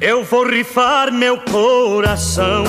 Eu vou rifar meu coração,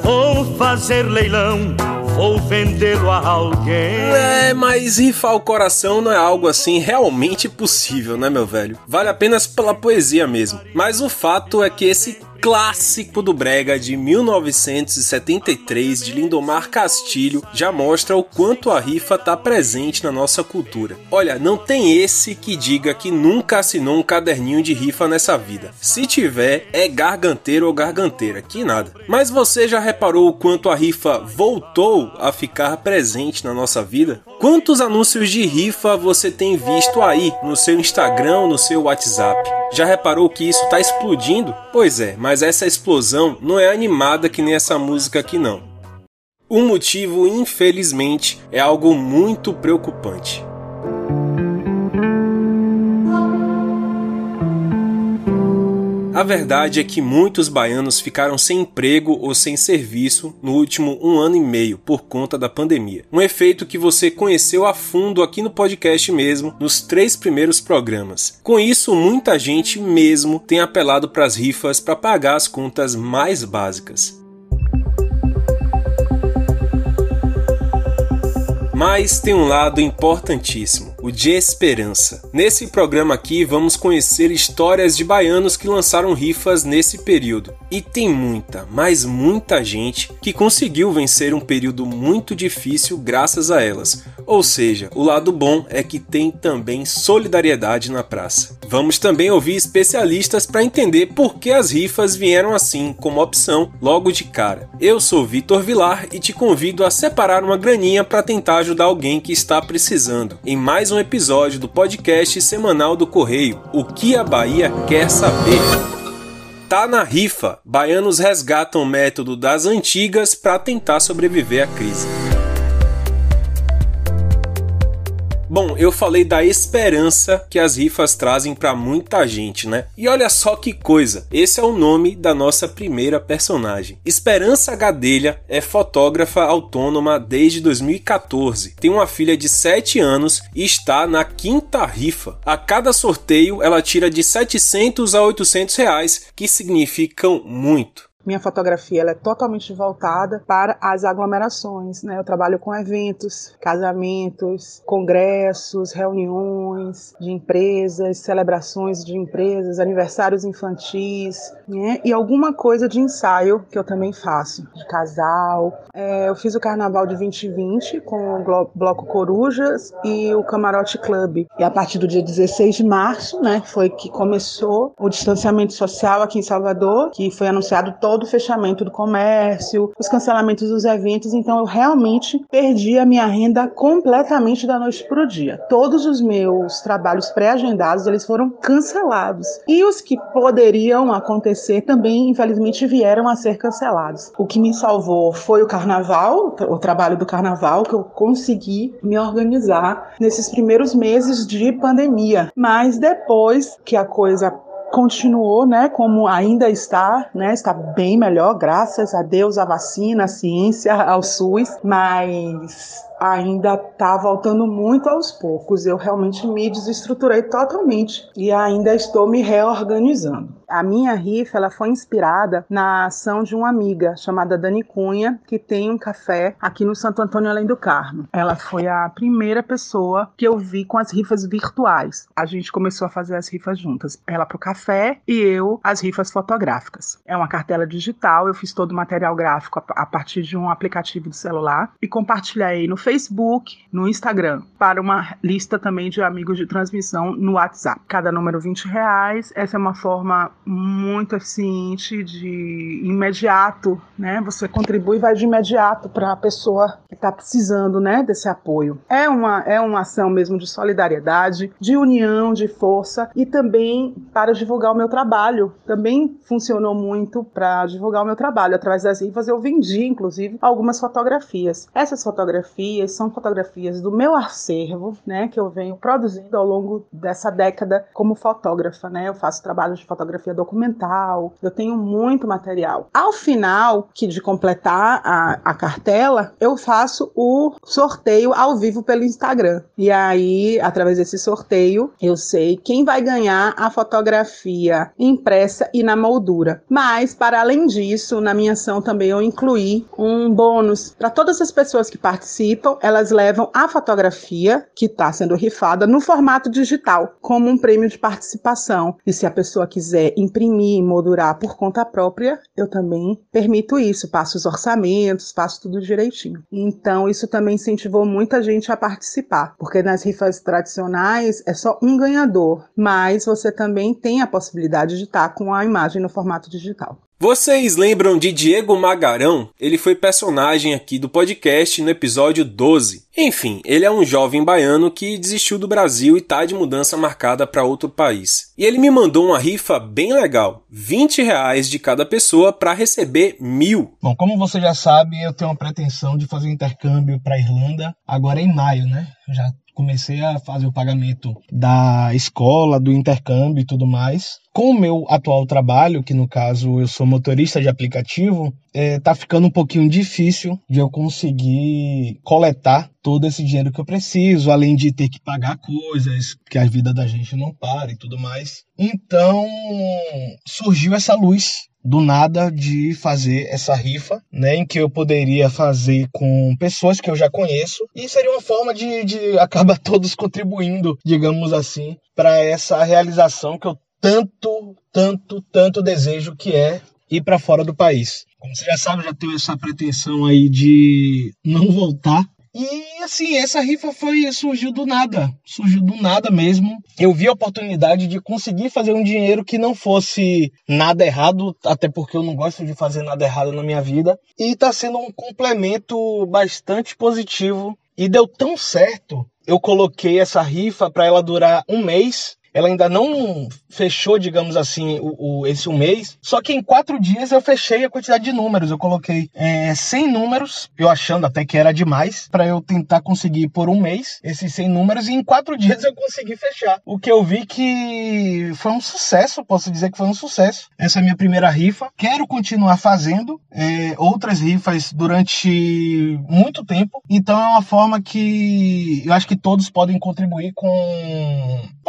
vou fazer leilão, vou vendê-lo a alguém. É, mas rifar o coração não é algo assim realmente possível, né, meu velho? Vale apenas pela poesia mesmo. Mas o fato é que esse clássico do Brega de 1973 de Lindomar Castilho já mostra o quanto a rifa está presente na nossa cultura. Olha, não tem esse que diga que nunca assinou um caderninho de rifa nessa vida. Se tiver, é garganteiro ou garganteira, que nada. Mas você já reparou o quanto a rifa voltou a ficar presente na nossa vida? Quantos anúncios de rifa você tem visto aí no seu Instagram, no seu WhatsApp? Já reparou que isso está explodindo? Pois é, mas essa explosão não é animada que nem essa música aqui não. O motivo, infelizmente, é algo muito preocupante. A verdade é que muitos baianos ficaram sem emprego ou sem serviço no último um ano e meio por conta da pandemia. Um efeito que você conheceu a fundo aqui no podcast mesmo, nos três primeiros programas. Com isso, muita gente mesmo tem apelado para as rifas para pagar as contas mais básicas. Mas tem um lado importantíssimo, o de esperança. Nesse programa aqui vamos conhecer histórias de baianos que lançaram rifas nesse período. E tem muita, mas muita gente que conseguiu vencer um período muito difícil graças a elas. Ou seja, o lado bom é que tem também solidariedade na praça. Vamos também ouvir especialistas para entender por que as rifas vieram assim como opção logo de cara. Eu sou Vitor Vilar e te convido a separar uma graninha para tentar ajudar alguém que está precisando. Em mais um episódio do podcast semanal do Correio, O que a Bahia quer saber. Tá na rifa. Baianos resgatam o método das antigas para tentar sobreviver à crise. Bom, eu falei da esperança que as rifas trazem para muita gente, né? E olha só que coisa, esse é o nome da nossa primeira personagem. Esperança Gadelha é fotógrafa autônoma desde 2014. Tem uma filha de 7 anos e está na quinta rifa. A cada sorteio ela tira de 700 a 800 reais, que significam muito. Minha fotografia ela é totalmente voltada para as aglomerações. Né? Eu trabalho com eventos, casamentos, congressos, reuniões de empresas, celebrações de empresas, aniversários infantis né? e alguma coisa de ensaio que eu também faço, de casal. É, eu fiz o Carnaval de 2020 com o Bloco Corujas e o Camarote Club. E a partir do dia 16 de março, né, foi que começou o distanciamento social aqui em Salvador, que foi anunciado todo todo o fechamento do comércio, os cancelamentos dos eventos, então eu realmente perdi a minha renda completamente da noite para o dia. Todos os meus trabalhos pré-agendados, eles foram cancelados. E os que poderiam acontecer também, infelizmente, vieram a ser cancelados. O que me salvou foi o carnaval, o trabalho do carnaval, que eu consegui me organizar nesses primeiros meses de pandemia. Mas depois que a coisa continuou, né, como ainda está, né, está bem melhor, graças a Deus, à vacina, à ciência, ao SUS, mas ainda está voltando muito aos poucos. Eu realmente me desestruturei totalmente e ainda estou me reorganizando. A minha rifa ela foi inspirada na ação de uma amiga chamada Dani Cunha, que tem um café aqui no Santo Antônio Além do Carmo. Ela foi a primeira pessoa que eu vi com as rifas virtuais. A gente começou a fazer as rifas juntas. Ela para o café e eu as rifas fotográficas. É uma cartela digital, eu fiz todo o material gráfico a partir de um aplicativo do celular e compartilhei no Facebook, no Instagram, para uma lista também de amigos de transmissão no WhatsApp. Cada número 20 reais. Essa é uma forma muito eficiente de imediato, né? Você contribui e vai de imediato para a pessoa que está precisando, né, desse apoio. É uma é uma ação mesmo de solidariedade, de união, de força e também para divulgar o meu trabalho. Também funcionou muito para divulgar o meu trabalho. Através das rifas eu vendi, inclusive, algumas fotografias. Essas fotografias fotografias são fotografias do meu acervo, né, que eu venho produzindo ao longo dessa década como fotógrafa, né? Eu faço trabalhos de fotografia documental, eu tenho muito material. Ao final, que de completar a, a cartela, eu faço o sorteio ao vivo pelo Instagram. E aí, através desse sorteio, eu sei quem vai ganhar a fotografia impressa e na moldura. Mas, para além disso, na minha ação também eu incluí um bônus para todas as pessoas que participam, elas levam a fotografia que está sendo rifada no formato digital, como um prêmio de participação. E se a pessoa quiser imprimir, moldurar por conta própria, eu também permito isso, passo os orçamentos, faço tudo direitinho. Então, isso também incentivou muita gente a participar, porque nas rifas tradicionais é só um ganhador, mas você também tem a possibilidade de estar com a imagem no formato digital. Vocês lembram de Diego Magarão? Ele foi personagem aqui do podcast no episódio 12. Enfim, ele é um jovem baiano que desistiu do Brasil e tá de mudança marcada para outro país. E ele me mandou uma rifa bem legal, 20 reais de cada pessoa para receber mil. Bom, como você já sabe, eu tenho uma pretensão de fazer um intercâmbio para Irlanda agora em maio, né? Já comecei a fazer o pagamento da escola, do intercâmbio e tudo mais. Com o meu atual trabalho, que no caso eu sou motorista de aplicativo, é, tá ficando um pouquinho difícil de eu conseguir coletar todo esse dinheiro que eu preciso, além de ter que pagar coisas, que a vida da gente não para e tudo mais. Então surgiu essa luz do nada de fazer essa rifa, né, em que eu poderia fazer com pessoas que eu já conheço e seria uma forma de, de acabar todos contribuindo, digamos assim, para essa realização que eu tanto, tanto, tanto desejo que é ir para fora do país. Como você já sabe, já tenho essa pretensão aí de não voltar e assim, essa rifa foi surgiu do nada, surgiu do nada mesmo. Eu vi a oportunidade de conseguir fazer um dinheiro que não fosse nada errado, até porque eu não gosto de fazer nada errado na minha vida, e tá sendo um complemento bastante positivo e deu tão certo. Eu coloquei essa rifa para ela durar um mês ela ainda não fechou, digamos assim, o, o, esse um mês. Só que em quatro dias eu fechei a quantidade de números. Eu coloquei é, 100 números, eu achando até que era demais, para eu tentar conseguir por um mês esses 100 números. E em quatro dias eu consegui fechar. O que eu vi que foi um sucesso, posso dizer que foi um sucesso. Essa é a minha primeira rifa. Quero continuar fazendo é, outras rifas durante muito tempo. Então é uma forma que eu acho que todos podem contribuir com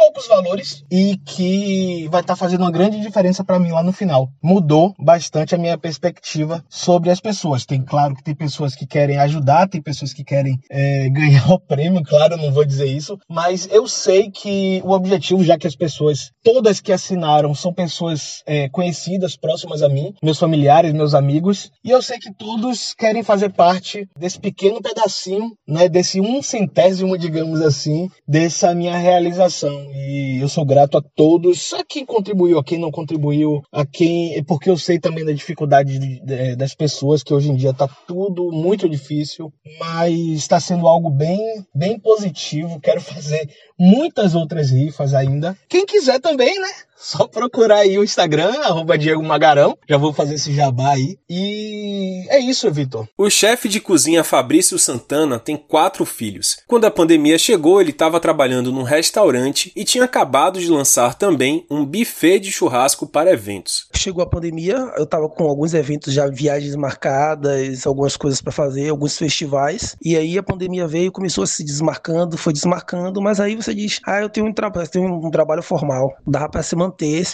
poucos valores e que vai estar tá fazendo uma grande diferença para mim lá no final. Mudou bastante a minha perspectiva sobre as pessoas. Tem claro que tem pessoas que querem ajudar, tem pessoas que querem é, ganhar o prêmio, claro, não vou dizer isso, mas eu sei que o objetivo, já que as pessoas, todas que assinaram, são pessoas é, conhecidas, próximas a mim, meus familiares, meus amigos, e eu sei que todos querem fazer parte desse pequeno pedacinho, né, desse um centésimo, digamos assim, dessa minha realização. E eu sou grato a todos, a quem contribuiu, a quem não contribuiu, a quem. Porque eu sei também da dificuldade de, de, das pessoas, que hoje em dia está tudo muito difícil, mas está sendo algo bem, bem positivo. Quero fazer muitas outras rifas ainda. Quem quiser também, né? Só procurar aí o Instagram, arroba Diego Magarão. Já vou fazer esse jabá aí. E é isso, Vitor. O chefe de cozinha Fabrício Santana tem quatro filhos. Quando a pandemia chegou, ele estava trabalhando num restaurante e tinha acabado de lançar também um buffet de churrasco para eventos. Chegou a pandemia, eu estava com alguns eventos já, viagens marcadas, algumas coisas para fazer, alguns festivais. E aí a pandemia veio, começou a se desmarcando, foi desmarcando, mas aí você diz: ah, eu tenho um, tra tenho um trabalho formal. Dá para se manter manter,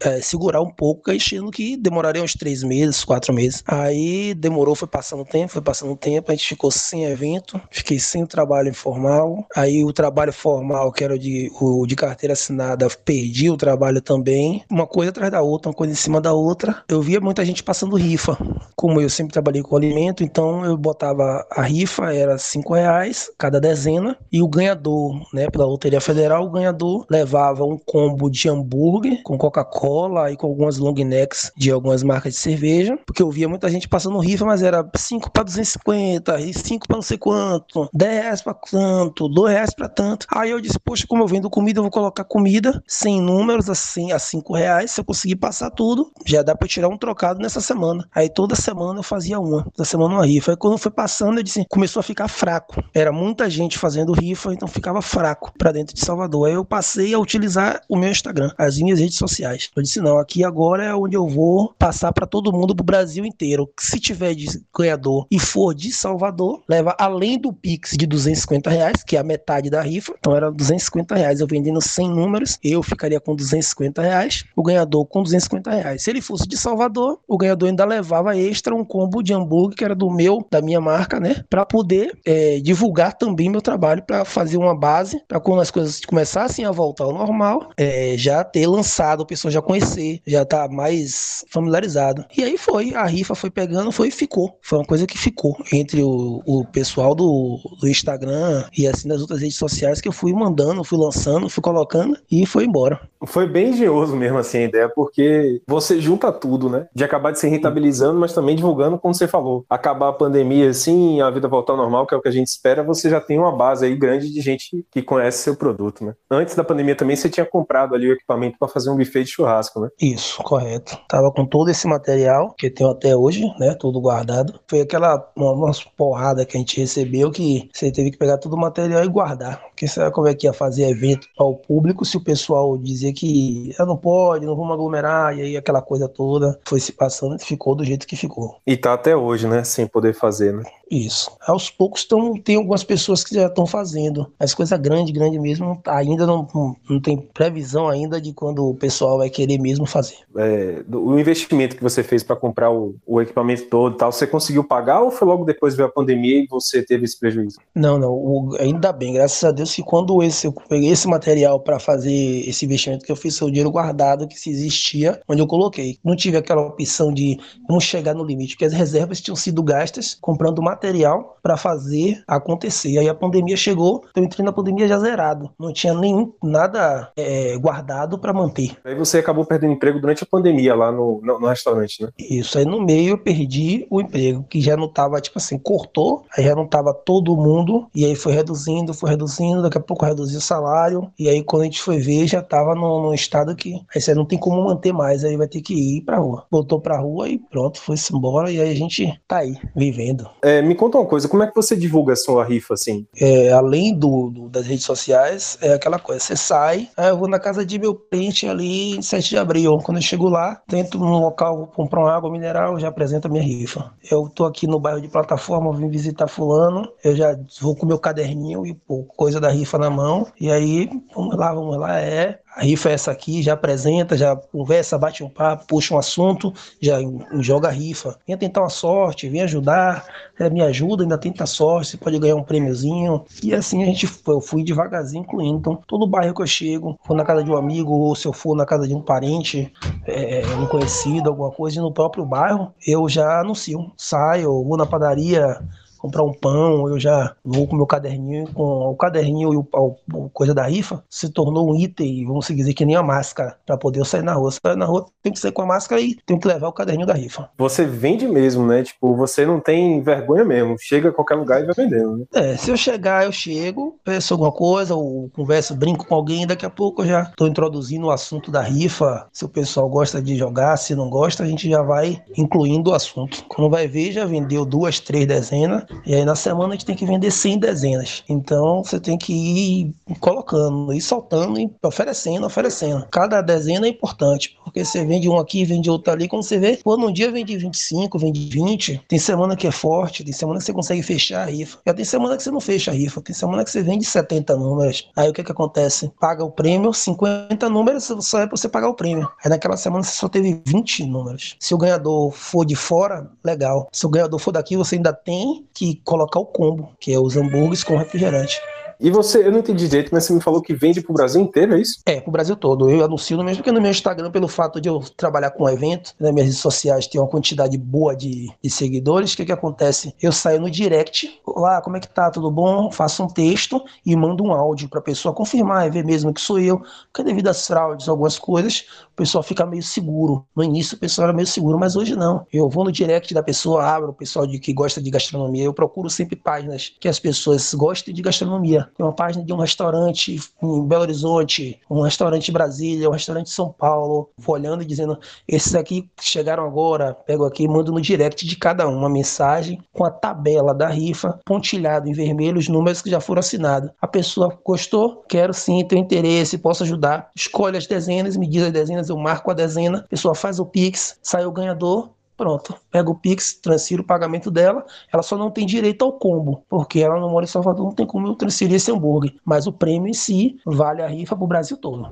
é, segurar um pouco, achando que demoraria uns três meses, quatro meses. Aí demorou, foi passando tempo, foi passando tempo, a gente ficou sem evento, fiquei sem o trabalho informal. Aí o trabalho formal, que era o de, o de carteira assinada, perdi o trabalho também. Uma coisa atrás da outra, uma coisa em cima da outra. Eu via muita gente passando rifa. Como eu sempre trabalhei com alimento, então eu botava a rifa, era cinco reais cada dezena, e o ganhador, né, pela Loteria Federal, o ganhador levava um combo de hambúrguer hambúrguer, com Coca-Cola e com algumas long necks de algumas marcas de cerveja, porque eu via muita gente passando rifa, mas era 5 para 250, e 5 para não sei quanto, 10 reais para tanto, 2 reais para tanto. Aí eu disse, poxa, como eu vendo comida, eu vou colocar comida sem números assim a 5 reais. Se eu conseguir passar tudo, já dá para tirar um trocado nessa semana. Aí toda semana eu fazia uma, toda semana uma rifa. Aí quando foi passando, eu disse, começou a ficar fraco. Era muita gente fazendo rifa, então ficava fraco para dentro de Salvador. Aí eu passei a utilizar o meu Instagram, as minhas redes sociais. Eu disse, não, aqui agora é onde eu vou passar para todo mundo, pro Brasil inteiro. Se tiver de ganhador e for de Salvador, leva além do Pix de 250 reais, que é a metade da rifa. Então era 250 reais. Eu vendendo 100 números, eu ficaria com 250 reais, o ganhador com 250 reais. Se ele fosse de Salvador, o ganhador ainda levava extra um combo de hambúrguer, que era do meu, da minha marca, né? Para poder é, divulgar também meu trabalho, para fazer uma base, para quando as coisas começassem a voltar ao normal, é, já ter lançado, a pessoa já conhecer, já tá mais familiarizado. E aí foi, a rifa foi pegando, foi e ficou. Foi uma coisa que ficou entre o, o pessoal do, do Instagram e assim das outras redes sociais que eu fui mandando, fui lançando, fui colocando e foi embora. Foi bem engenhoso mesmo assim a ideia, porque você junta tudo, né? De acabar de se rentabilizando, mas também divulgando, como você falou. Acabar a pandemia assim, a vida voltar ao normal, que é o que a gente espera, você já tem uma base aí grande de gente que conhece seu produto, né? Antes da pandemia também você tinha comprado ali o equipamento para fazer um buffet de churrasco, né? Isso, correto. Tava com todo esse material que tenho até hoje, né? Tudo guardado. Foi aquela uma, uma porrada que a gente recebeu que você teve que pegar todo o material e guardar. Porque sabe como é que ia fazer evento ao público se o pessoal dizia que ah, não pode, não vamos aglomerar, e aí aquela coisa toda foi se passando e ficou do jeito que ficou. E tá até hoje, né? Sem poder fazer, né? Isso. Aos poucos tão, tem algumas pessoas que já estão fazendo. As coisas grande, grande mesmo, ainda não, não, não, tem previsão ainda de quando o pessoal vai querer mesmo fazer. É, o investimento que você fez para comprar o, o, equipamento todo tal, você conseguiu pagar ou foi logo depois veio a pandemia e você teve esse prejuízo? Não, não. O, ainda bem, graças a Deus que quando esse, eu peguei esse material para fazer esse investimento que eu fiz, foi o dinheiro guardado que se existia, onde eu coloquei. Não tive aquela opção de não chegar no limite, porque as reservas tinham sido gastas comprando material material para fazer acontecer. Aí a pandemia chegou, eu entrei na pandemia já zerado, não tinha nenhum nada é, guardado para manter. Aí você acabou perdendo emprego durante a pandemia lá no, no, no, restaurante, né? Isso, aí no meio eu perdi o emprego, que já não tava, tipo assim, cortou, aí já não tava todo mundo, e aí foi reduzindo, foi reduzindo, daqui a pouco reduziu o salário, e aí quando a gente foi ver, já tava num, estado que aí você não tem como manter mais, aí vai ter que ir pra rua. Voltou pra rua e pronto, foi-se embora, e aí a gente tá aí, vivendo. É, me conta uma coisa, como é que você divulga a sua rifa assim? É, além do, do, das redes sociais, é aquela coisa, você sai, aí eu vou na casa de meu cliente ali em 7 de abril. Quando eu chego lá, dentro no local, vou comprar uma água mineral, já apresento a minha rifa. Eu tô aqui no bairro de plataforma, vim visitar fulano, eu já vou com meu caderninho e pô, coisa da rifa na mão, e aí, vamos lá, vamos lá, é a rifa é essa aqui, já apresenta, já conversa, bate um papo, puxa um assunto, já joga a rifa. Venha tentar uma sorte, vem ajudar, é, me ajuda, ainda tenta sorte, você pode ganhar um prêmiozinho. E assim a gente foi, eu fui devagarzinho incluindo. Então, todo bairro que eu chego, for na casa de um amigo, ou se eu for na casa de um parente, é, um conhecido, alguma coisa, no próprio bairro, eu já anuncio. Saio, vou na padaria, comprar um pão, eu já vou com o meu caderninho, com o caderninho e o, o, coisa da rifa, se tornou um item, vamos dizer que nem a máscara, para poder eu sair na rua. Sair na rua tem que sair com a máscara e tem que levar o caderninho da rifa. Você vende mesmo, né? Tipo, você não tem vergonha mesmo. Chega a qualquer lugar e vai vendendo, né? É, se eu chegar, eu chego, peço alguma coisa, ou converso, brinco com alguém, daqui a pouco eu já tô introduzindo o assunto da rifa. Se o pessoal gosta de jogar, se não gosta, a gente já vai incluindo o assunto. Quando vai ver, já vendeu duas, três dezenas, e aí na semana a gente tem que vender 100 dezenas. Então você tem que ir colocando, ir soltando, e oferecendo, oferecendo. Cada dezena é importante, porque você vende um aqui, vende outro ali. Quando você vê, pô, num dia vende 25, vende 20. Tem semana que é forte, tem semana que você consegue fechar a rifa. Já tem semana que você não fecha a rifa, tem semana que você vende 70 números. Aí o que que acontece? Paga o prêmio, 50 números só é pra você pagar o prêmio. Aí naquela semana você só teve 20 números. Se o ganhador for de fora, legal. Se o ganhador for daqui, você ainda tem que colocar o combo, que é os hambúrgueres com refrigerante. E você, eu não entendi direito, mas você me falou que vende pro Brasil inteiro, é isso? É, pro Brasil todo. Eu anuncio no mesmo porque no meu Instagram, pelo fato de eu trabalhar com evento, nas minhas redes sociais tem uma quantidade boa de, de seguidores. O que que acontece? Eu saio no direct, lá, como é que tá? Tudo bom? Faço um texto e mando um áudio pra pessoa confirmar, e ver mesmo que sou eu. Porque devido às fraudes, algumas coisas, o pessoal fica meio seguro. No início o pessoal era meio seguro, mas hoje não. Eu vou no direct da pessoa, abro o pessoal de, que gosta de gastronomia. Eu procuro sempre páginas que as pessoas gostem de gastronomia. Tem uma página de um restaurante em Belo Horizonte, um restaurante em Brasília, um restaurante em São Paulo, olhando e dizendo: esses aqui chegaram agora, pego aqui e mando no direct de cada um uma mensagem com a tabela da rifa, pontilhado em vermelho os números que já foram assinados. A pessoa gostou? Quero sim, tenho interesse, posso ajudar. Escolhe as dezenas, me diz as dezenas, eu marco a dezena, a pessoa faz o Pix, sai o ganhador, Pronto, pega o Pix, transfiro o pagamento dela. Ela só não tem direito ao combo, porque ela não mora em Salvador, não tem como eu transferir esse hambúrguer. Mas o prêmio em si vale a rifa para o Brasil todo.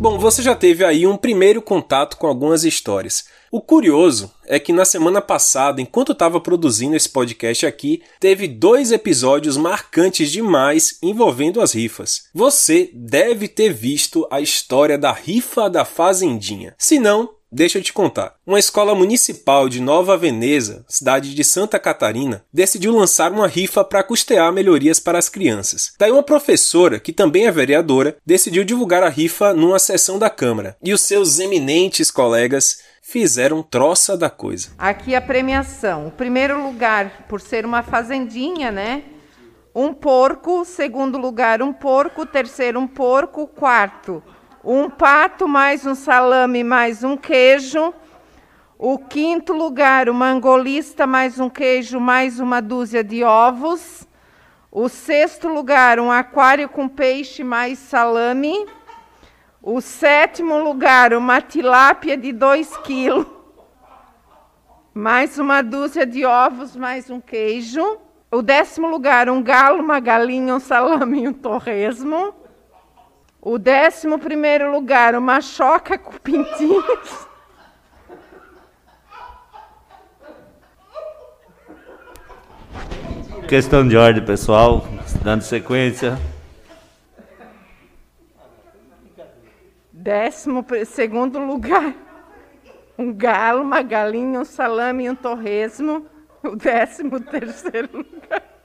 Bom, você já teve aí um primeiro contato com algumas histórias. O curioso é que na semana passada, enquanto estava produzindo esse podcast aqui, teve dois episódios marcantes demais envolvendo as rifas. Você deve ter visto a história da rifa da Fazendinha. Se não, Deixa eu te contar. Uma escola municipal de Nova Veneza, cidade de Santa Catarina, decidiu lançar uma rifa para custear melhorias para as crianças. Daí uma professora, que também é vereadora, decidiu divulgar a rifa numa sessão da Câmara. E os seus eminentes colegas fizeram troça da coisa. Aqui a premiação. O primeiro lugar, por ser uma fazendinha, né? Um porco. Segundo lugar, um porco. Terceiro, um porco. Quarto, um pato, mais um salame, mais um queijo. O quinto lugar, uma angolista, mais um queijo, mais uma dúzia de ovos. O sexto lugar, um aquário com peixe, mais salame. O sétimo lugar, uma tilápia de 2 quilos. Mais uma dúzia de ovos, mais um queijo. O décimo lugar, um galo, uma galinha, um salame e um torresmo. O décimo primeiro lugar, uma choca com pintinhos. Questão de ordem, pessoal, dando sequência. Décimo segundo lugar, um galo, uma galinha, um salame e um torresmo. O décimo terceiro lugar.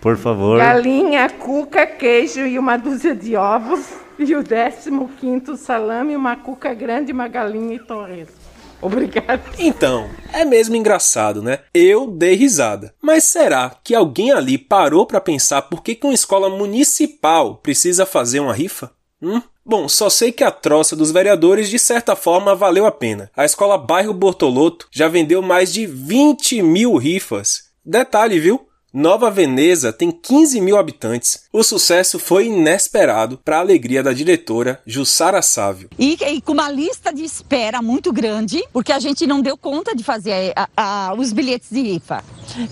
Por favor. Galinha, cuca, queijo e uma dúzia de ovos. E o décimo quinto salame, uma cuca grande, uma galinha e torresmo. Obrigada. Então, é mesmo engraçado, né? Eu dei risada. Mas será que alguém ali parou para pensar por que, que uma escola municipal precisa fazer uma rifa? Hum? Bom, só sei que a troça dos vereadores de certa forma valeu a pena. A escola Bairro Bortoloto já vendeu mais de 20 mil rifas. Detalhe, viu? Nova Veneza tem 15 mil habitantes. O sucesso foi inesperado para a alegria da diretora Jussara Sávio. E, e, com uma lista de espera muito grande, porque a gente não deu conta de fazer a, a, os bilhetes de rifa.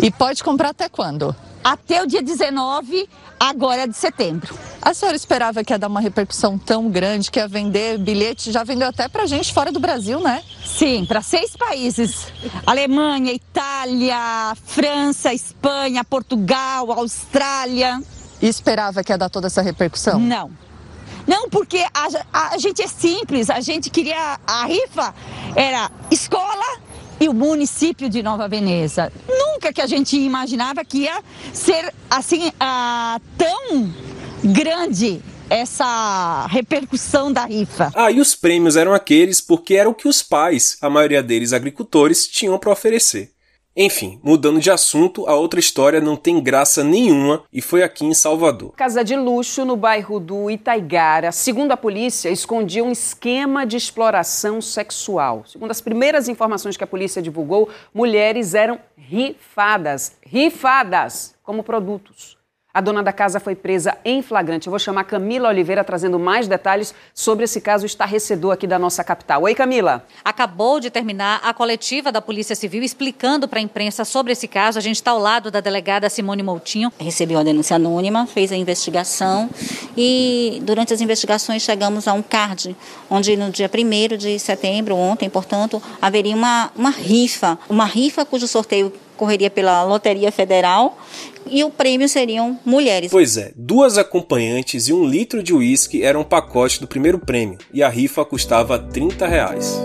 E pode comprar até quando? Até o dia 19, agora de setembro. A senhora esperava que ia dar uma repercussão tão grande, que ia vender bilhete, já vendeu até pra gente fora do Brasil, né? Sim, para seis países: Alemanha, Itália, França, Espanha, Portugal, Austrália. E esperava que ia dar toda essa repercussão? Não. Não, porque a, a gente é simples, a gente queria. A rifa era escola e o município de Nova Veneza. Nunca que a gente imaginava que ia ser assim uh, tão grande essa repercussão da rifa. Ah, e os prêmios eram aqueles porque era o que os pais, a maioria deles agricultores, tinham para oferecer. Enfim, mudando de assunto, a outra história não tem graça nenhuma e foi aqui em Salvador. Casa de luxo no bairro do Itaigara. Segundo a polícia, escondia um esquema de exploração sexual. Segundo as primeiras informações que a polícia divulgou, mulheres eram rifadas, rifadas como produtos. A dona da casa foi presa em flagrante. Eu vou chamar Camila Oliveira trazendo mais detalhes sobre esse caso estarrecedor aqui da nossa capital. Oi, Camila. Acabou de terminar a coletiva da Polícia Civil explicando para a imprensa sobre esse caso. A gente está ao lado da delegada Simone Moutinho. Recebeu a denúncia anônima, fez a investigação e durante as investigações chegamos a um card, onde no dia 1 de setembro, ontem, portanto, haveria uma, uma rifa, uma rifa cujo sorteio correria pela Loteria Federal e o prêmio seriam mulheres. Pois é, duas acompanhantes e um litro de uísque eram um pacote do primeiro prêmio e a rifa custava 30 reais.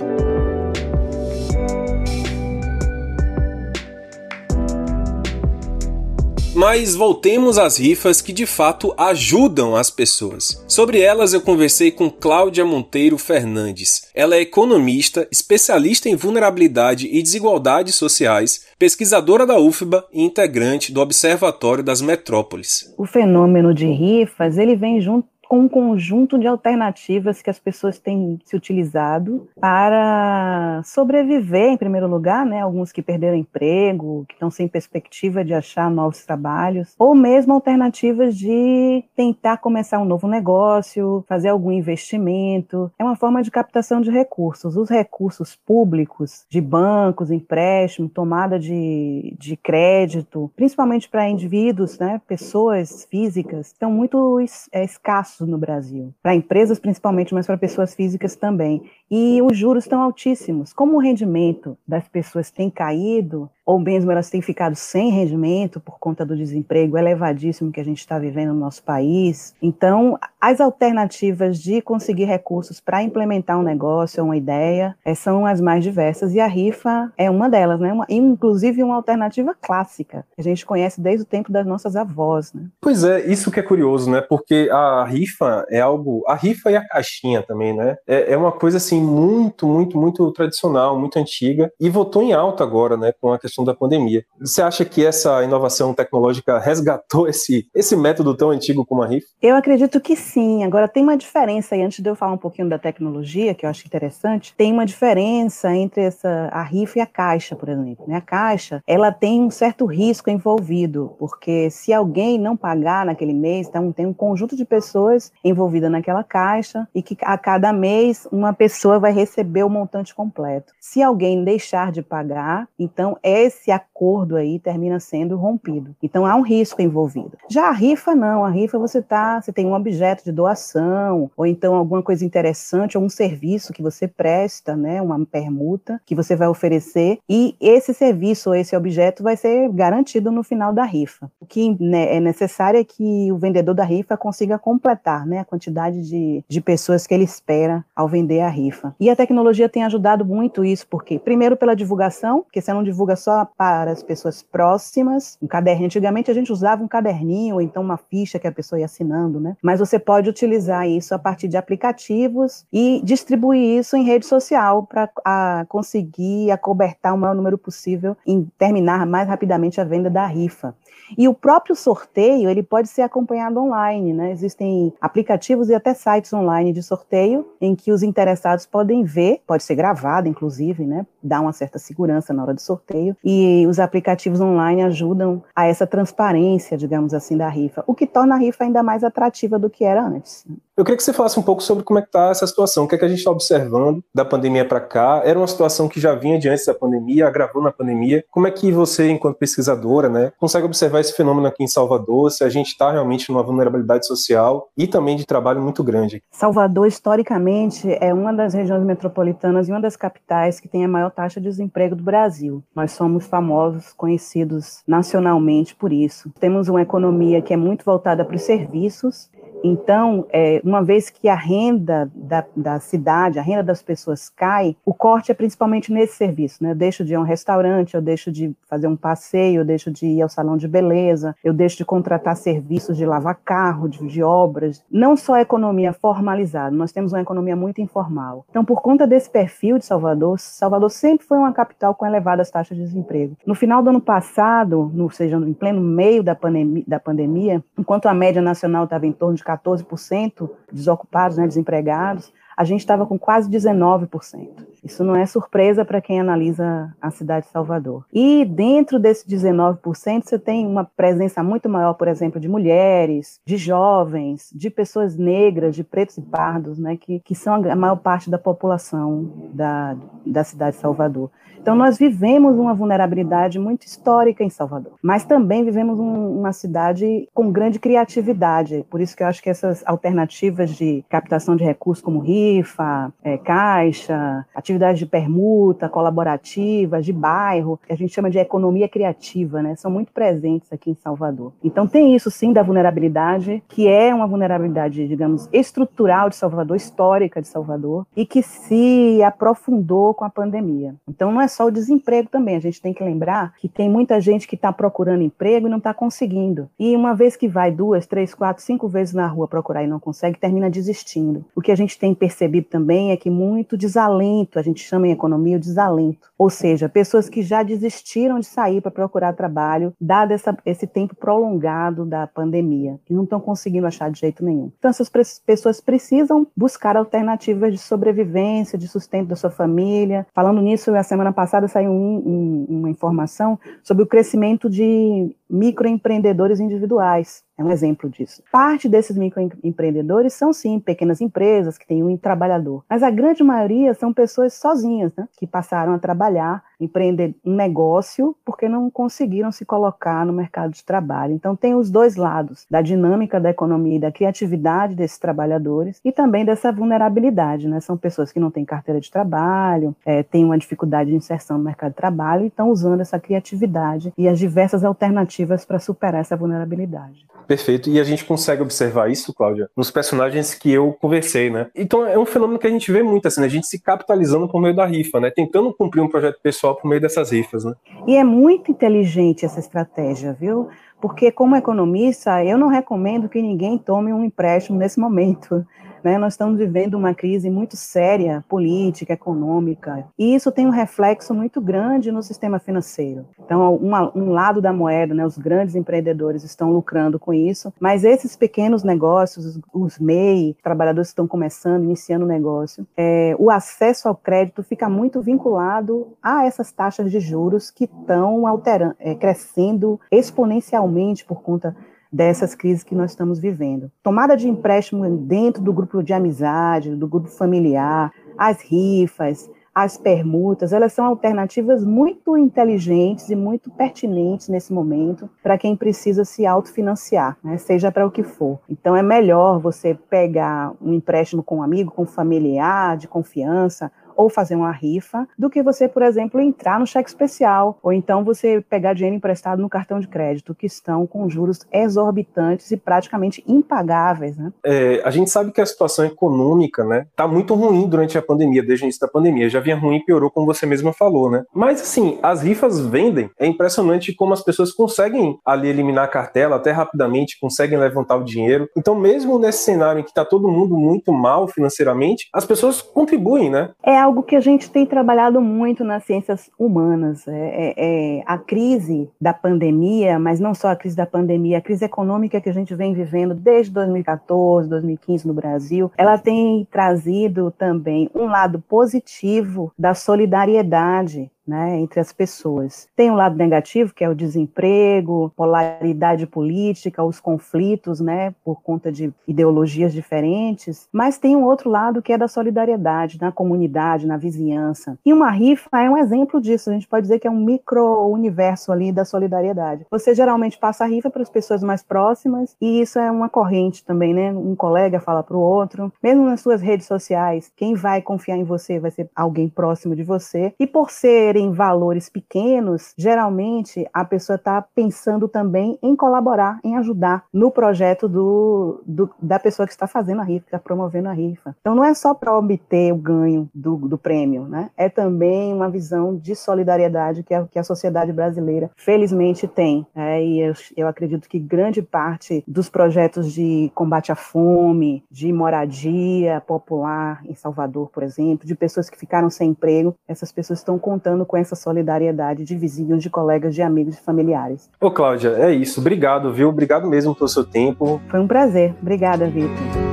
Mas voltemos às rifas que de fato ajudam as pessoas. Sobre elas eu conversei com Cláudia Monteiro Fernandes. Ela é economista, especialista em vulnerabilidade e desigualdades sociais, pesquisadora da UFBA e integrante do Observatório das Metrópoles. O fenômeno de rifas, ele vem junto com um conjunto de alternativas que as pessoas têm se utilizado para sobreviver, em primeiro lugar, né? Alguns que perderam emprego, que estão sem perspectiva de achar novos trabalhos, ou mesmo alternativas de tentar começar um novo negócio, fazer algum investimento. É uma forma de captação de recursos. Os recursos públicos, de bancos, empréstimo, tomada de, de crédito, principalmente para indivíduos, né? Pessoas físicas, estão muito é, escassos no Brasil, para empresas principalmente, mas para pessoas físicas também. E os juros estão altíssimos. Como o rendimento das pessoas tem caído, ou mesmo elas têm ficado sem rendimento por conta do desemprego elevadíssimo que a gente está vivendo no nosso país. Então, as alternativas de conseguir recursos para implementar um negócio, uma ideia, eh, são as mais diversas e a rifa é uma delas, né? Uma, inclusive uma alternativa clássica que a gente conhece desde o tempo das nossas avós, né? Pois é, isso que é curioso, né? Porque a rifa é algo, a rifa e a caixinha também, né? É, é uma coisa assim muito, muito, muito tradicional, muito antiga e voltou em alta agora, né? Com a questão da pandemia. Você acha que essa inovação tecnológica resgatou esse, esse método tão antigo como a RIF? Eu acredito que sim. Agora, tem uma diferença, e antes de eu falar um pouquinho da tecnologia, que eu acho interessante, tem uma diferença entre essa, a RIF e a Caixa, por exemplo. Né? A Caixa, ela tem um certo risco envolvido, porque se alguém não pagar naquele mês, então tem um conjunto de pessoas envolvidas naquela caixa e que a cada mês uma pessoa vai receber o montante completo. Se alguém deixar de pagar, então esse acordo aí termina sendo rompido. Então há um risco envolvido. Já a rifa não, a rifa você tá, você tem um objeto de doação ou então alguma coisa interessante ou um serviço que você presta, né, uma permuta que você vai oferecer e esse serviço ou esse objeto vai ser garantido no final da rifa. O que né, é necessário é que o vendedor da rifa consiga completar, né, a quantidade de, de pessoas que ele espera ao vender a rifa. E a tecnologia tem ajudado muito isso, porque primeiro pela divulgação, porque você não divulga só para as pessoas próximas. Um caderninho, antigamente a gente usava um caderninho ou então uma ficha que a pessoa ia assinando, né? Mas você pode utilizar isso a partir de aplicativos e distribuir isso em rede social para conseguir acobertar o maior número possível e terminar mais rapidamente a venda da rifa. E o próprio sorteio, ele pode ser acompanhado online, né? Existem aplicativos e até sites online de sorteio em que os interessados podem ver, pode ser gravado, inclusive, né? Dá uma certa segurança na hora do sorteio. E os aplicativos online ajudam a essa transparência, digamos assim, da rifa, o que torna a rifa ainda mais atrativa do que era antes. Eu queria que você falasse um pouco sobre como é que está essa situação, o que é que a gente está observando da pandemia para cá. Era uma situação que já vinha de antes da pandemia, agravou na pandemia. Como é que você, enquanto pesquisadora, né, consegue observar esse fenômeno aqui em Salvador, se a gente está realmente numa vulnerabilidade social e também de trabalho muito grande? Salvador, historicamente, é uma das regiões metropolitanas e uma das capitais que tem a maior taxa de desemprego do Brasil. Nós somos famosos, conhecidos nacionalmente por isso. Temos uma economia que é muito voltada para os serviços, então, é, uma vez que a renda da, da, cidade, a renda das pessoas cai, o corte é principalmente nesse serviço. Né? Eu deixo de ir a um restaurante, eu deixo de fazer um passeio, eu deixo de ir ao salão de beleza, eu deixo de contratar serviços de lavar carro, de, de obras. Não só a economia formalizada, nós temos uma economia muito informal. Então, por conta desse perfil de Salvador, Salvador sempre foi uma capital com elevadas taxas de desemprego. No final do ano passado, ou seja, em pleno meio da pandemia, da pandemia enquanto a média nacional estava em torno de 14% desocupados, né, desempregados, a gente estava com quase 19%. Isso não é surpresa para quem analisa a cidade de Salvador. E dentro desse 19%, você tem uma presença muito maior, por exemplo, de mulheres, de jovens, de pessoas negras, de pretos e pardos, né, que, que são a maior parte da população da, da cidade de Salvador. Então, nós vivemos uma vulnerabilidade muito histórica em Salvador, mas também vivemos um, uma cidade com grande criatividade. Por isso que eu acho que essas alternativas de captação de recursos, como rifa, é, caixa, atividades de permuta, colaborativas, de bairro, que a gente chama de economia criativa, né, são muito presentes aqui em Salvador. Então, tem isso sim da vulnerabilidade, que é uma vulnerabilidade, digamos, estrutural de Salvador, histórica de Salvador, e que se aprofundou com a pandemia. Então, não é só o desemprego também. A gente tem que lembrar que tem muita gente que está procurando emprego e não está conseguindo. E uma vez que vai duas, três, quatro, cinco vezes na rua procurar e não consegue, termina desistindo. O que a gente tem percebido também é que muito desalento, a gente chama em economia o desalento. Ou seja, pessoas que já desistiram de sair para procurar trabalho, dado essa, esse tempo prolongado da pandemia, que não estão conseguindo achar de jeito nenhum. Então, essas pessoas precisam buscar alternativas de sobrevivência, de sustento da sua família. Falando nisso, a semana passada, passada saiu um, um, uma informação sobre o crescimento de microempreendedores individuais. É um exemplo disso. Parte desses microempreendedores são, sim, pequenas empresas que têm um trabalhador, mas a grande maioria são pessoas sozinhas, né, que passaram a trabalhar, empreender um negócio porque não conseguiram se colocar no mercado de trabalho. Então, tem os dois lados, da dinâmica da economia e da criatividade desses trabalhadores e também dessa vulnerabilidade. Né? São pessoas que não têm carteira de trabalho, é, têm uma dificuldade de inserção no mercado de trabalho e estão usando essa criatividade e as diversas alternativas para superar essa vulnerabilidade. Perfeito. E a gente consegue observar isso, Cláudia, nos personagens que eu conversei, né? Então é um fenômeno que a gente vê muito, assim, né? a gente se capitalizando por meio da rifa, né? Tentando cumprir um projeto pessoal por meio dessas rifas, né? E é muito inteligente essa estratégia, viu? Porque como economista, eu não recomendo que ninguém tome um empréstimo nesse momento. Né? Nós estamos vivendo uma crise muito séria, política, econômica, e isso tem um reflexo muito grande no sistema financeiro. Então, uma, um lado da moeda, né, os grandes empreendedores estão lucrando com isso, mas esses pequenos negócios, os, MEI, trabalhadores que estão começando, iniciando o negócio, é, o acesso ao crédito fica muito vinculado a essas taxas de juros que estão alterando, é, crescendo exponencialmente por conta dessas crises que nós estamos vivendo. Tomada de empréstimo dentro do grupo de amizade, do grupo familiar, as rifas, as permutas, elas são alternativas muito inteligentes e muito pertinentes nesse momento para quem precisa se autofinanciar, né, seja para o que for. Então é melhor você pegar um empréstimo com um amigo, com um familiar, de confiança, ou fazer uma rifa, do que você, por exemplo, entrar no cheque especial, ou então você pegar dinheiro emprestado no cartão de crédito, que estão com juros exorbitantes e praticamente impagáveis. Né? É, a gente sabe que a situação econômica né, tá muito ruim durante a pandemia, desde o início da pandemia. Já vinha ruim e piorou, como você mesma falou, né? Mas assim, as rifas vendem. É impressionante como as pessoas conseguem ali eliminar a cartela até rapidamente, conseguem levantar o dinheiro. Então, mesmo nesse cenário em que está todo mundo muito mal financeiramente, as pessoas contribuem, né? É algo que a gente tem trabalhado muito nas ciências humanas. É, é, é, a crise da pandemia, mas não só a crise da pandemia, a crise econômica que a gente vem vivendo desde 2014, 2015 no Brasil, ela tem trazido também um lado positivo da solidariedade né, entre as pessoas. Tem um lado negativo, que é o desemprego, polaridade política, os conflitos, né, por conta de ideologias diferentes, mas tem um outro lado que é da solidariedade na comunidade, na vizinhança. E uma rifa é um exemplo disso, a gente pode dizer que é um micro-universo ali da solidariedade. Você geralmente passa a rifa para as pessoas mais próximas e isso é uma corrente também, né? Um colega fala para o outro, mesmo nas suas redes sociais, quem vai confiar em você vai ser alguém próximo de você. E por ser serem valores pequenos, geralmente a pessoa está pensando também em colaborar, em ajudar no projeto do, do, da pessoa que está fazendo a rifa, que está promovendo a rifa. Então não é só para obter o ganho do, do prêmio, né? É também uma visão de solidariedade que a, que a sociedade brasileira felizmente tem. Né? E eu, eu acredito que grande parte dos projetos de combate à fome, de moradia popular em Salvador, por exemplo, de pessoas que ficaram sem emprego, essas pessoas estão contando com essa solidariedade de vizinhos, de colegas, de amigos, de familiares. Ô, Cláudia, é isso. Obrigado, viu? Obrigado mesmo pelo seu tempo. Foi um prazer. Obrigada, Vitor.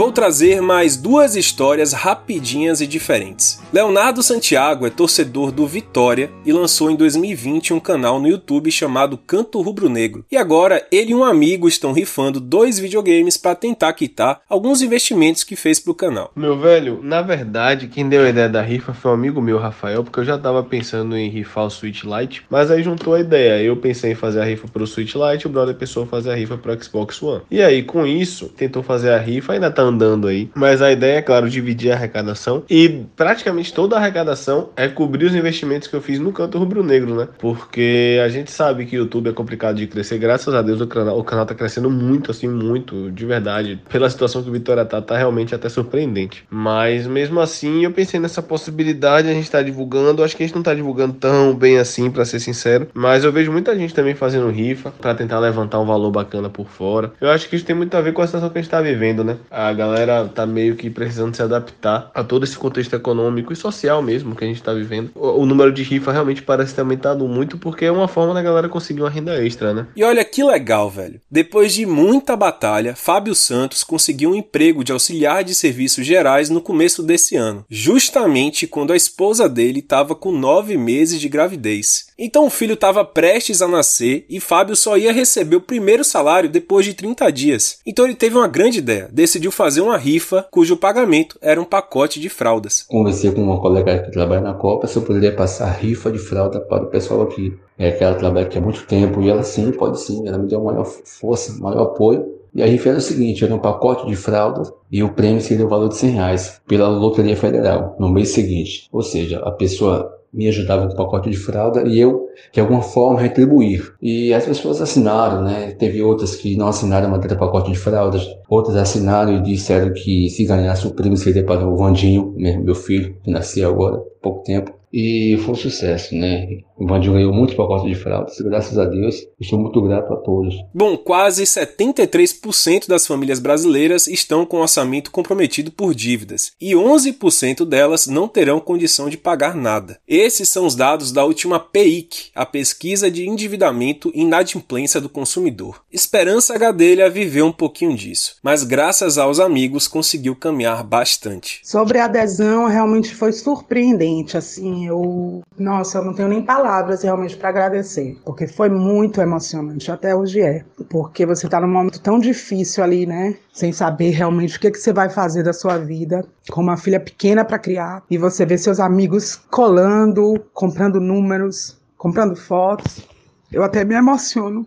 Vou trazer mais duas histórias rapidinhas e diferentes. Leonardo Santiago é torcedor do Vitória e lançou em 2020 um canal no YouTube chamado Canto Rubro Negro. E agora ele e um amigo estão rifando dois videogames para tentar quitar alguns investimentos que fez pro canal. Meu velho, na verdade, quem deu a ideia da rifa foi um amigo meu, Rafael, porque eu já tava pensando em rifar o Switch Lite, mas aí juntou a ideia. Eu pensei em fazer a rifa pro Switch Lite, o brother pensou em fazer a rifa pro Xbox One. E aí, com isso, tentou fazer a rifa, ainda tá andando aí. Mas a ideia é, claro, dividir a arrecadação. E praticamente toda a arrecadação é cobrir os investimentos que eu fiz no canto rubro-negro, né? Porque a gente sabe que o YouTube é complicado de crescer. Graças a Deus o canal, o canal tá crescendo muito, assim, muito, de verdade. Pela situação que o Vitória tá, tá realmente até surpreendente. Mas mesmo assim, eu pensei nessa possibilidade, a gente tá divulgando. Acho que a gente não tá divulgando tão bem assim, para ser sincero. Mas eu vejo muita gente também fazendo rifa para tentar levantar um valor bacana por fora. Eu acho que isso tem muito a ver com a situação que a gente tá vivendo, né? A galera tá meio que precisando se adaptar a todo esse contexto econômico e social mesmo que a gente tá vivendo. O, o número de rifa realmente parece ter aumentado muito porque é uma forma da galera conseguir uma renda extra, né? E olha que legal, velho. Depois de muita batalha, Fábio Santos conseguiu um emprego de auxiliar de serviços gerais no começo desse ano, justamente quando a esposa dele estava com nove meses de gravidez. Então o filho estava prestes a nascer e Fábio só ia receber o primeiro salário depois de 30 dias. Então ele teve uma grande ideia, decidiu fazer uma rifa cujo pagamento era um pacote de fraldas. Conversei com uma colega que trabalha na Copa se eu poderia passar rifa de fralda para o pessoal aqui. É que ela trabalha aqui há muito tempo e ela sim, pode sim, ela me deu maior força, maior apoio. E a rifa era o seguinte, era um pacote de fraldas e o prêmio seria o valor de 100 reais pela Loteria Federal no mês seguinte. Ou seja, a pessoa me ajudava com o pacote de fralda e eu, de alguma forma, retribuir. E as pessoas assinaram, né? Teve outras que não assinaram matéria pacote de fraldas, outras assinaram e disseram que se ganhasse o prêmio seria para o Vandinho, meu filho, que nasceu agora há pouco tempo. E foi um sucesso, né? O Vandinho ganhou muitos pacotes de fraldas, graças a Deus. Estou muito grato a todos. Bom, quase 73% das famílias brasileiras estão com orçamento comprometido por dívidas e 11% delas não terão condição de pagar nada. Esses são os dados da última PEIC, a pesquisa de endividamento e inadimplência do consumidor. Esperança Gadelha viveu um pouquinho disso, mas graças aos amigos conseguiu caminhar bastante. Sobre a adesão, realmente foi surpreendente, assim, eu, nossa, eu não tenho nem palavras realmente para agradecer, porque foi muito emocionante, até hoje é, porque você tá num momento tão difícil ali, né, sem saber realmente o que, que você vai fazer da sua vida, com uma filha pequena para criar, e você vê seus amigos colando, comprando números, comprando fotos. Eu até me emociono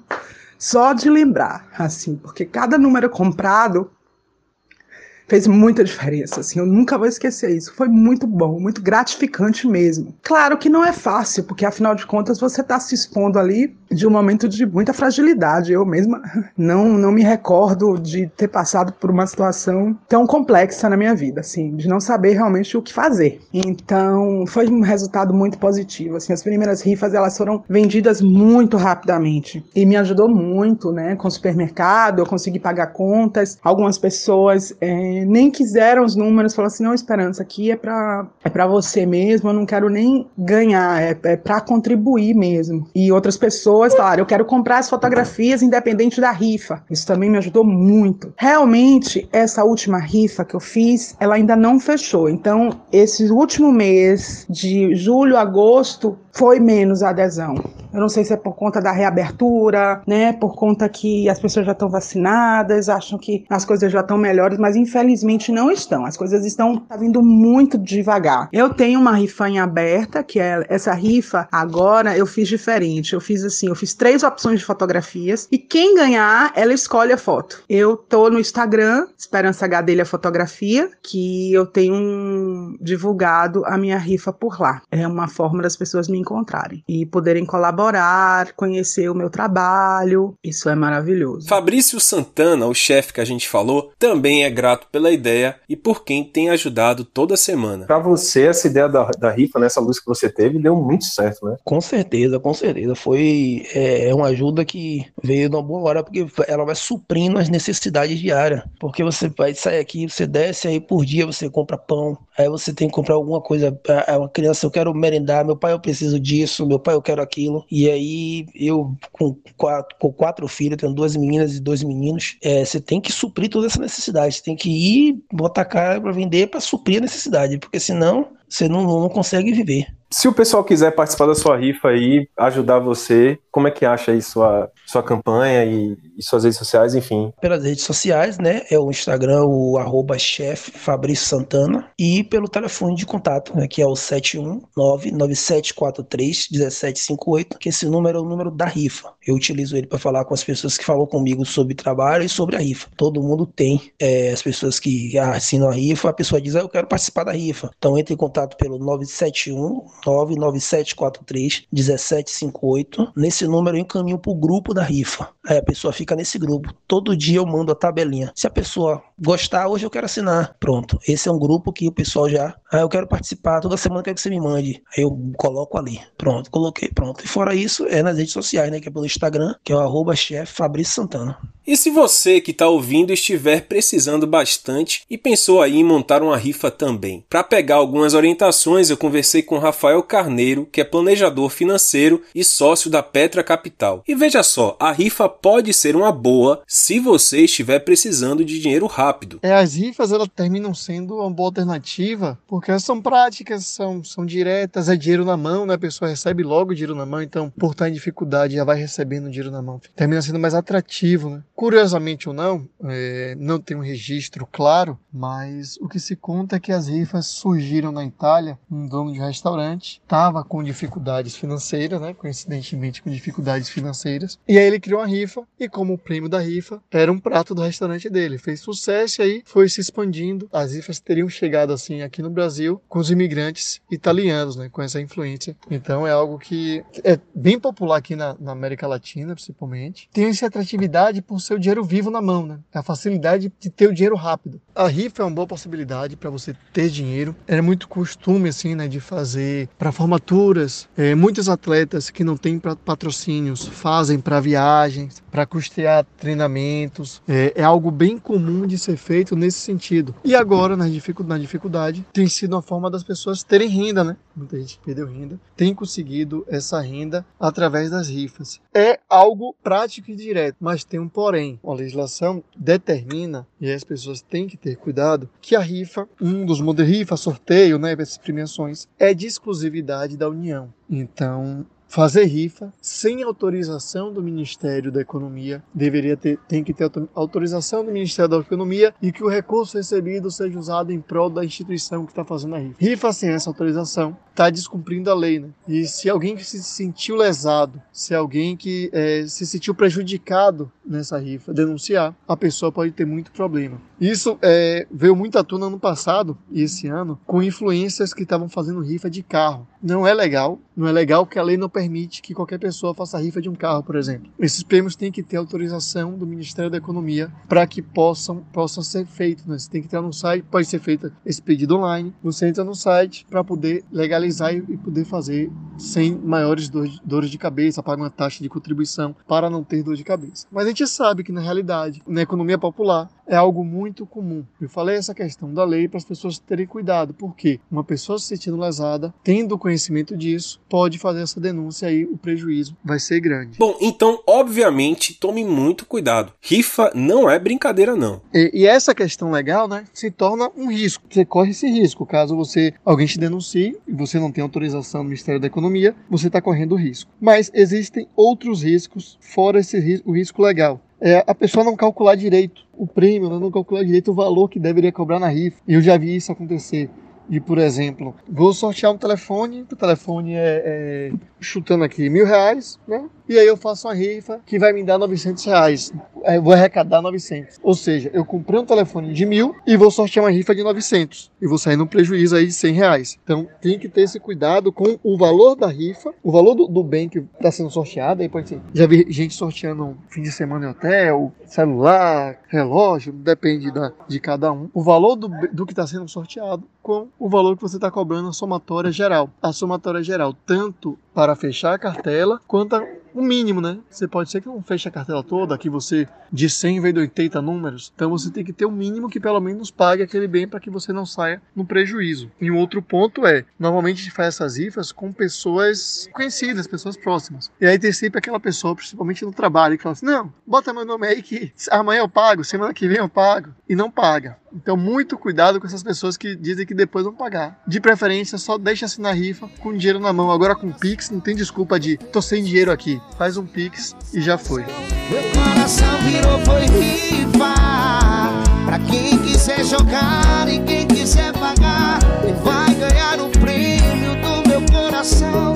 só de lembrar, assim, porque cada número comprado fez muita diferença, assim, eu nunca vou esquecer isso. Foi muito bom, muito gratificante mesmo. Claro que não é fácil, porque afinal de contas você está se expondo ali de um momento de muita fragilidade. Eu mesma não não me recordo de ter passado por uma situação tão complexa na minha vida, assim, de não saber realmente o que fazer. Então, foi um resultado muito positivo, assim, as primeiras rifas elas foram vendidas muito rapidamente e me ajudou muito, né, com o supermercado, eu consegui pagar contas. Algumas pessoas é, nem quiseram os números, falaram assim: não, Esperança, aqui é para é pra você mesmo, eu não quero nem ganhar, é, é para contribuir mesmo. E outras pessoas falaram: eu quero comprar as fotografias independente da rifa. Isso também me ajudou muito. Realmente, essa última rifa que eu fiz, ela ainda não fechou. Então, esse último mês de julho, agosto, foi menos adesão. Eu não sei se é por conta da reabertura, né? Por conta que as pessoas já estão vacinadas, acham que as coisas já estão melhores, mas infelizmente não estão. As coisas estão tá vindo muito devagar. Eu tenho uma rifa em aberta, que é essa rifa. Agora eu fiz diferente. Eu fiz assim, eu fiz três opções de fotografias e quem ganhar, ela escolhe a foto. Eu tô no Instagram, Esperança Gadelha Fotografia, que eu tenho divulgado a minha rifa por lá. É uma forma das pessoas me encontrarem e poderem colaborar, conhecer o meu trabalho. Isso é maravilhoso. Fabrício Santana, o chefe que a gente falou, também é grato pela ideia e por quem tem ajudado toda semana. Para você, essa ideia da, da rifa, nessa luz que você teve, deu muito certo, né? Com certeza, com certeza. Foi é, uma ajuda que veio numa boa hora, porque ela vai suprindo as necessidades diárias. Porque você vai sair aqui, você desce aí por dia, você compra pão, aí você tem que comprar alguma coisa. É uma criança, eu quero merendar, meu pai, eu preciso disso, meu pai, eu quero aquilo. E aí, eu, com quatro, com quatro filhos, tenho duas meninas e dois meninos, é, você tem que suprir toda essa necessidade. Você tem que ir, botar cara para vender para suprir a necessidade, porque senão você não, não consegue viver. Se o pessoal quiser participar da sua rifa aí, ajudar você, como é que acha aí sua, sua campanha e, e suas redes sociais, enfim? Pelas redes sociais, né? É o Instagram, o arroba chef Fabrício Santana. E pelo telefone de contato, né? Que é o 71997431758, que esse número é o número da rifa. Eu utilizo ele para falar com as pessoas que falam comigo sobre trabalho e sobre a rifa. Todo mundo tem é, as pessoas que assinam a rifa, a pessoa diz, ah, eu quero participar da rifa. Então entre em contato pelo 971 99743 1758. Nesse número eu encaminho pro grupo da rifa. Aí a pessoa fica nesse grupo. Todo dia eu mando a tabelinha. Se a pessoa gostar, hoje eu quero assinar. Pronto. Esse é um grupo que o pessoal já. Ah, eu quero participar. Toda semana eu quero que você me mande. Aí eu coloco ali. Pronto, coloquei. Pronto. E fora isso, é nas redes sociais, né? Que é pelo Instagram, que é o arroba chef Fabrício Santana. E se você que está ouvindo estiver precisando bastante e pensou aí em montar uma rifa também? Para pegar algumas orientações, eu conversei com Rafael Carneiro, que é planejador financeiro e sócio da Petra Capital. E veja só, a rifa pode ser uma boa se você estiver precisando de dinheiro rápido. É, as rifas elas terminam sendo uma boa alternativa porque elas são práticas, são, são diretas, é dinheiro na mão, né? A pessoa recebe logo dinheiro na mão, então por estar em dificuldade já vai recebendo dinheiro na mão. Termina sendo mais atrativo, né? Curiosamente ou não, é, não tem um registro claro, mas o que se conta é que as rifas surgiram na Itália. Um dono de um restaurante estava com dificuldades financeiras, né? coincidentemente com dificuldades financeiras, e aí ele criou uma rifa e como o prêmio da rifa era um prato do restaurante dele, fez sucesso e aí foi se expandindo. As rifas teriam chegado assim aqui no Brasil com os imigrantes italianos, né? com essa influência. Então é algo que é bem popular aqui na, na América Latina, principalmente. Tem essa atratividade por seu dinheiro vivo na mão, né? A facilidade de ter o dinheiro rápido. A rifa é uma boa possibilidade para você ter dinheiro. Era muito costume, assim, né, de fazer para formaturas. É, muitos atletas que não têm patrocínios fazem para viagens, para custear treinamentos. É, é, algo bem comum de ser feito nesse sentido. E agora, na dificuldade, na dificuldade, tem sido uma forma das pessoas terem renda, né? Muita gente perdeu renda, tem conseguido essa renda através das rifas. É algo prático e direto, mas tem um porém. A legislação determina, e as pessoas têm que ter cuidado, que a rifa, um dos modelos rifa, sorteio, né, essas premiações, é de exclusividade da União. Então, fazer rifa sem autorização do Ministério da Economia, deveria ter, tem que ter autorização do Ministério da Economia e que o recurso recebido seja usado em prol da instituição que está fazendo a rifa. Rifa sem essa autorização está descumprindo a lei, né? E se alguém que se sentiu lesado, se alguém que é, se sentiu prejudicado nessa rifa denunciar, a pessoa pode ter muito problema. Isso é, veio muito à tona no passado e esse ano com influências que estavam fazendo rifa de carro. Não é legal, não é legal que a lei não permite que qualquer pessoa faça rifa de um carro, por exemplo. Esses prêmios têm que ter autorização do Ministério da Economia para que possam, possam ser feitos. Né? Você tem que entrar no site, pode ser feito esse pedido online. Você entra no site para poder legalizar e poder fazer sem maiores dores de cabeça, pagar uma taxa de contribuição para não ter dor de cabeça. Mas a gente sabe que na realidade, na economia popular, é algo muito comum. Eu falei essa questão da lei para as pessoas terem cuidado, porque uma pessoa se sentindo lesada, tendo conhecimento disso, pode fazer essa denúncia e o prejuízo vai ser grande. Bom, então, obviamente, tome muito cuidado. Rifa não é brincadeira, não. E, e essa questão legal, né, se torna um risco. Você corre esse risco. Caso você alguém te denuncie e você não tem autorização do Ministério da Economia, você está correndo risco. Mas existem outros riscos fora esse risco, o risco legal é a pessoa não calcular direito o prêmio, né? não calcular direito o valor que deveria cobrar na rifa. Eu já vi isso acontecer. E, por exemplo, vou sortear um telefone, o telefone é, é chutando aqui mil reais, né? E aí eu faço uma rifa que vai me dar 900 reais. Eu vou arrecadar 900. Ou seja, eu comprei um telefone de mil e vou sortear uma rifa de 900. E vou sair num prejuízo aí de 100 reais. Então tem que ter esse cuidado com o valor da rifa, o valor do, do bem que está sendo sorteado. Aí pode ser. Já vi gente sorteando fim de semana em hotel, celular, relógio, depende da, de cada um. O valor do, do que está sendo sorteado com o valor que você está cobrando a somatória geral. A somatória geral, tanto para fechar a cartela, quanto a o mínimo, né? Você pode ser que não feche a cartela toda, que você de 100 vem de 80 números. Então você tem que ter o um mínimo que pelo menos pague aquele bem para que você não saia no prejuízo. E um outro ponto é, normalmente a gente faz essas rifas com pessoas conhecidas, pessoas próximas. E aí tem sempre aquela pessoa, principalmente no trabalho, que fala assim: "Não, bota meu nome aí que amanhã eu pago, semana que vem eu pago" e não paga. Então, muito cuidado com essas pessoas que dizem que depois vão pagar. De preferência, só deixa assim na rifa com dinheiro na mão. Agora com Pix, não tem desculpa de tô sem dinheiro aqui. Faz um Pix e já foi. Meu coração virou foi rifa. Pra quem quiser jogar e quem quiser pagar, vai ganhar o prêmio do meu coração.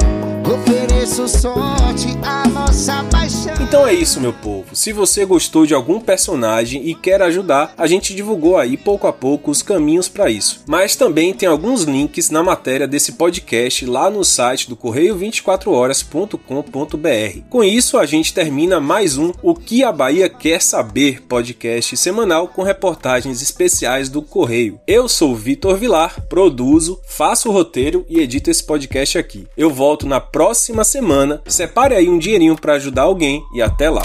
Sorte a nossa paixão. Então é isso, meu povo. Se você gostou de algum personagem e quer ajudar, a gente divulgou aí pouco a pouco os caminhos para isso. Mas também tem alguns links na matéria desse podcast lá no site do correio24horas.com.br. Com isso, a gente termina mais um O que a Bahia quer saber podcast semanal com reportagens especiais do Correio. Eu sou Vitor Vilar, produzo, faço o roteiro e edito esse podcast aqui. Eu volto na próxima semana. Separe aí um dinheirinho para ajudar alguém e até lá.